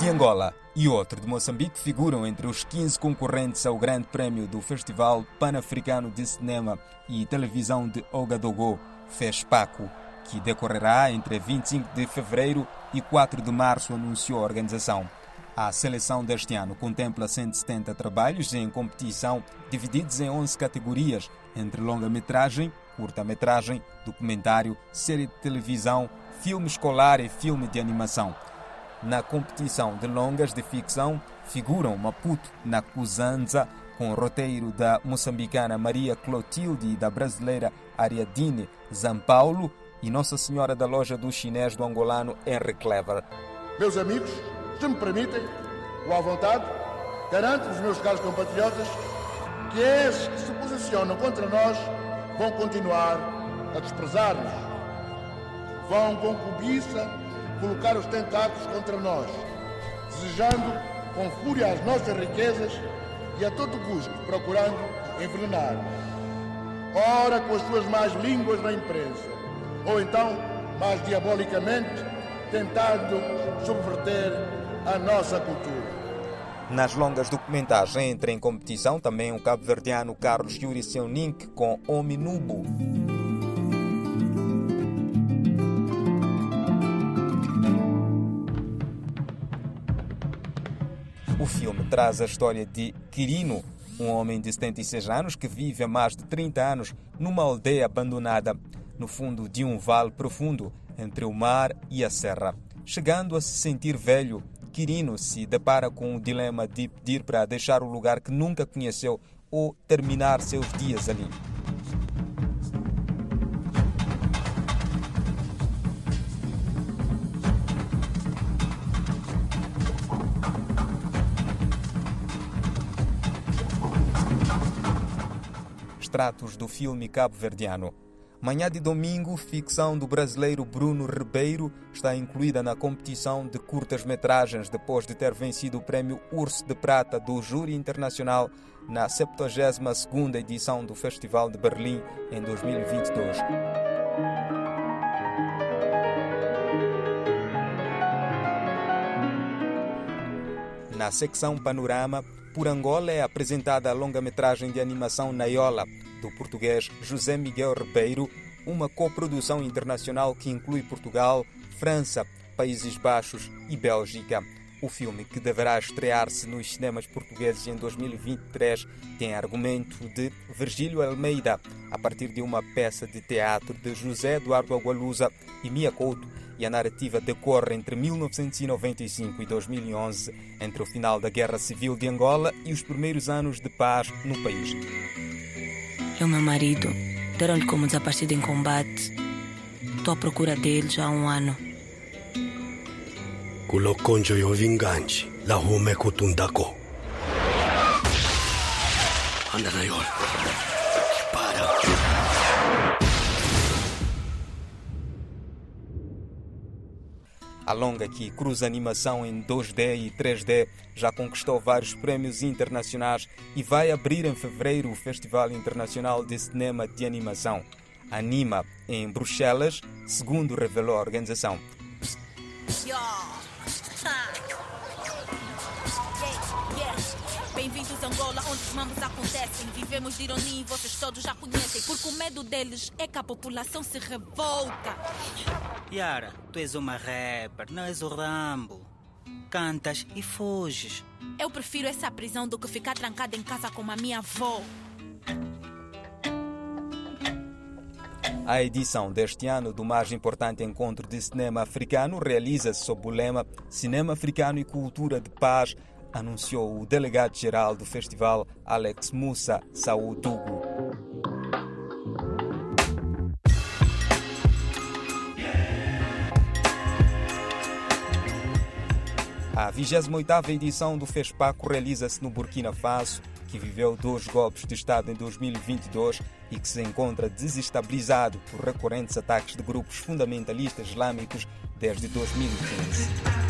de Angola e outro de Moçambique figuram entre os 15 concorrentes ao Grande Prémio do Festival Pan-Africano de Cinema e Televisão de Ouagadougou, FESPACO, que decorrerá entre 25 de fevereiro e 4 de março, anunciou a organização. A seleção deste ano contempla 170 trabalhos em competição, divididos em 11 categorias, entre longa-metragem, curta-metragem, documentário, série de televisão, filme escolar e filme de animação. Na competição de longas de ficção figuram Maputo na Cuzanza, com o roteiro da moçambicana Maria Clotilde e da brasileira Ariadine Zampaulo e Nossa Senhora da Loja do Chinês do angolano Henry Clever. Meus amigos, se me permitem, ou à vontade, garanto aos meus caros compatriotas que esses que se posicionam contra nós vão continuar a desprezar-nos. Vão com cobiça colocar os tentáculos contra nós, desejando com fúria as nossas riquezas e a todo custo procurando envenenar. Ora com as suas más línguas na imprensa, ou então, mais diabolicamente, tentando subverter a nossa cultura. Nas longas documentais entra em competição também o cabo-verdiano Carlos Yuri Seunink com Ominubo. O filme traz a história de Quirino, um homem de 76 anos que vive há mais de 30 anos numa aldeia abandonada, no fundo de um vale profundo entre o mar e a serra. Chegando a se sentir velho, Quirino se depara com o dilema de pedir para deixar o lugar que nunca conheceu ou terminar seus dias ali. Extratos do filme cabo-verdiano. Manhã de domingo, ficção do brasileiro Bruno Ribeiro está incluída na competição de curtas-metragens depois de ter vencido o prémio Urso de Prata do Júri Internacional na 72ª edição do Festival de Berlim em 2022. Na secção Panorama, por Angola é apresentada a longa-metragem de animação Naiola, do português José Miguel Ribeiro, uma coprodução internacional que inclui Portugal, França, Países Baixos e Bélgica. O filme, que deverá estrear-se nos cinemas portugueses em 2023, tem argumento de Virgílio Almeida, a partir de uma peça de teatro de José Eduardo Agualusa e Mia Couto, e a narrativa decorre entre 1995 e 2011, entre o final da Guerra Civil de Angola e os primeiros anos de paz no país. E o meu marido deram-lhe como desaparecido em combate. Estou à procura dele já há um ano. kulokonjo yovinganji lahume kutundako anda nayor para A longa que cruza animação em 2D e 3D já conquistou vários prêmios internacionais e vai abrir em fevereiro o Festival Internacional de Cinema de Animação. Anima em Bruxelas, segundo revelou a organização. Onde os mambos acontecem. Vivemos de ironia e vocês todos já conhecem. Porque o medo deles é que a população se revolta. Yara, tu és uma rapper, não és o Rambo. Cantas e fuges. Eu prefiro essa prisão do que ficar trancada em casa com a minha avó. A edição deste ano do mais importante encontro de cinema africano realiza-se sob o lema Cinema Africano e Cultura de Paz, anunciou o delegado-geral do festival, Alex Musa Saúdugo. A 28ª edição do FESPACO realiza-se no Burkina Faso, que viveu dois golpes de Estado em 2022 e que se encontra desestabilizado por recorrentes ataques de grupos fundamentalistas islâmicos desde 2015.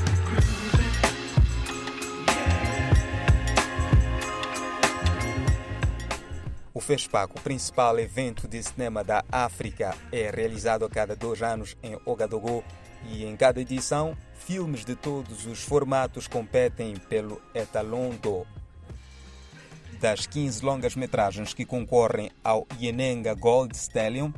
O FESPAC, o principal evento de cinema da África, é realizado a cada dois anos em Ouagadougou, e em cada edição, filmes de todos os formatos competem pelo Etalon d'Or. Das 15 longas-metragens que concorrem ao Yenenga Gold Stallion,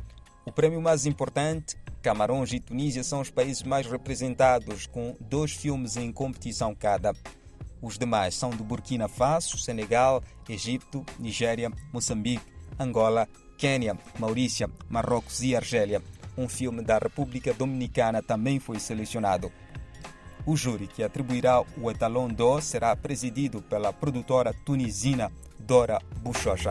o prêmio mais importante, Camarões e Tunísia são os países mais representados, com dois filmes em competição cada. Os demais são do Burkina Faso, Senegal, Egito, Nigéria, Moçambique, Angola, Quênia, Maurícia, Marrocos e Argélia. Um filme da República Dominicana também foi selecionado. O júri que atribuirá o Etalon d'Or será presidido pela produtora tunisina Dora Buchocha.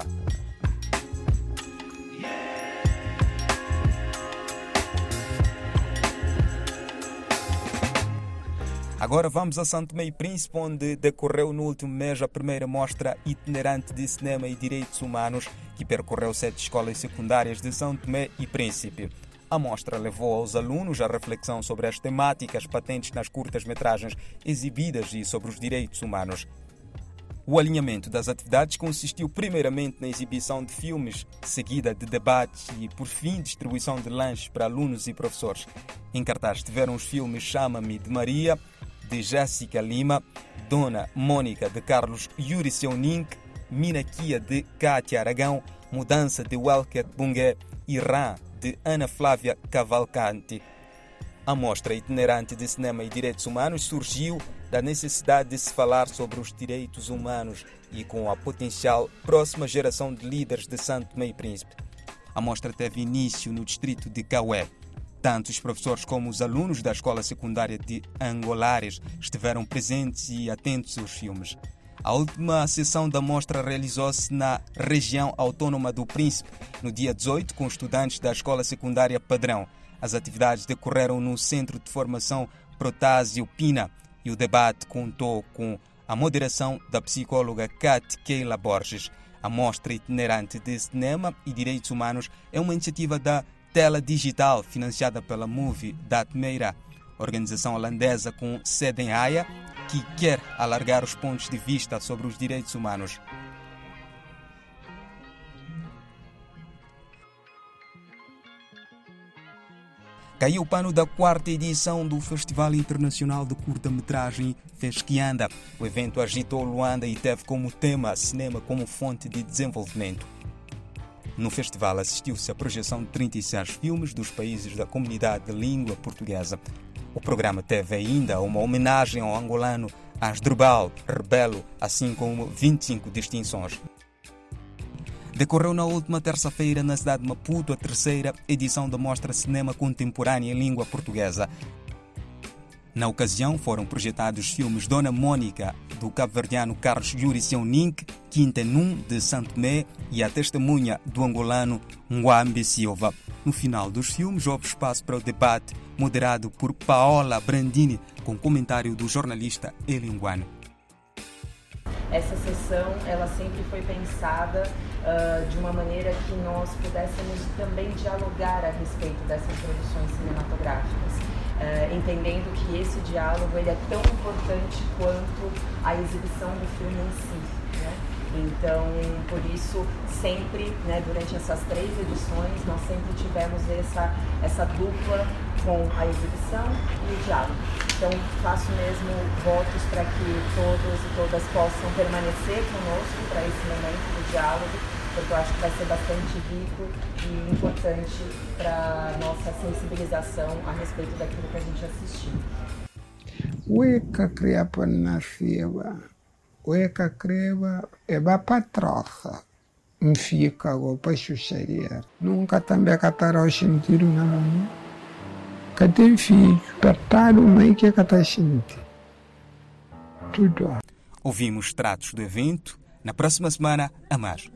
Agora vamos a Santo Meio Príncipe, onde decorreu no último mês a primeira mostra itinerante de cinema e direitos humanos, que percorreu sete escolas secundárias de São Tomé e Príncipe. A mostra levou aos alunos a reflexão sobre as temáticas patentes nas curtas-metragens exibidas e sobre os direitos humanos. O alinhamento das atividades consistiu primeiramente na exibição de filmes, seguida de debates e, por fim, distribuição de lanches para alunos e professores. Em cartaz estiveram os filmes Chama-me de Maria, de Jéssica Lima, Dona Mônica de Carlos Yuri Seunink, Minaquia de Cátia Aragão, Mudança de Welket Bungue e Rã de Ana Flávia Cavalcante. A mostra itinerante de cinema e direitos humanos surgiu da necessidade de se falar sobre os direitos humanos e com a potencial próxima geração de líderes de Santo Meio Príncipe. A mostra teve início no distrito de Caué. Tanto os professores como os alunos da escola secundária de Angolares estiveram presentes e atentos aos filmes. A última sessão da mostra realizou-se na região autónoma do Príncipe, no dia 18, com estudantes da escola secundária Padrão. As atividades decorreram no Centro de Formação Protásio Pina, e o debate contou com a moderação da psicóloga Kat Keila Borges. A mostra itinerante de cinema e direitos humanos é uma iniciativa da Tela Digital financiada pela Movie da Atmeira, organização holandesa com sede em Haia, que quer alargar os pontos de vista sobre os direitos humanos. Caiu o pano da quarta edição do Festival Internacional de Curta-Metragem Fesquianda. O evento agitou Luanda e teve como tema cinema como fonte de desenvolvimento. No festival assistiu-se à projeção de 36 filmes dos países da comunidade de língua portuguesa. O programa teve ainda uma homenagem ao angolano Asdrubal Rebelo, assim como 25 distinções. Decorreu na última terça-feira na cidade de Maputo a terceira edição da Mostra Cinema Contemporâneo em Língua Portuguesa. Na ocasião foram projetados filmes Dona Mônica, do cabo-verdiano Carlos Yuri Seunink, Quinta Num, de Santo Tomé, e A Testemunha, do angolano Nguambe Silva. No final dos filmes houve espaço para o debate, moderado por Paola Brandini, com comentário do jornalista Elinguano. Essa sessão, ela sempre foi pensada uh, de uma maneira que nós pudéssemos também dialogar a respeito dessas produções cinematográficas. Uh, entendendo que esse diálogo ele é tão importante quanto a exibição do filme em si. Né? Então, por isso, sempre, né, durante essas três edições, nós sempre tivemos essa, essa dupla com a exibição e o diálogo. Então, faço mesmo votos para que todos e todas possam permanecer conosco para esse momento do diálogo, porque eu acho que vai ser bastante rico e importante para nossa sensibilização a respeito daquilo que a gente assistiu. Weka kriapa nasiba, weka kreba eba patroça, mfika go pa xuxaria. Nunca também catará o sentido na mão. Cadê filho? Apertado, mãe que é catachinte. Tudo. Ouvimos tratos do evento. Na próxima semana, a mais.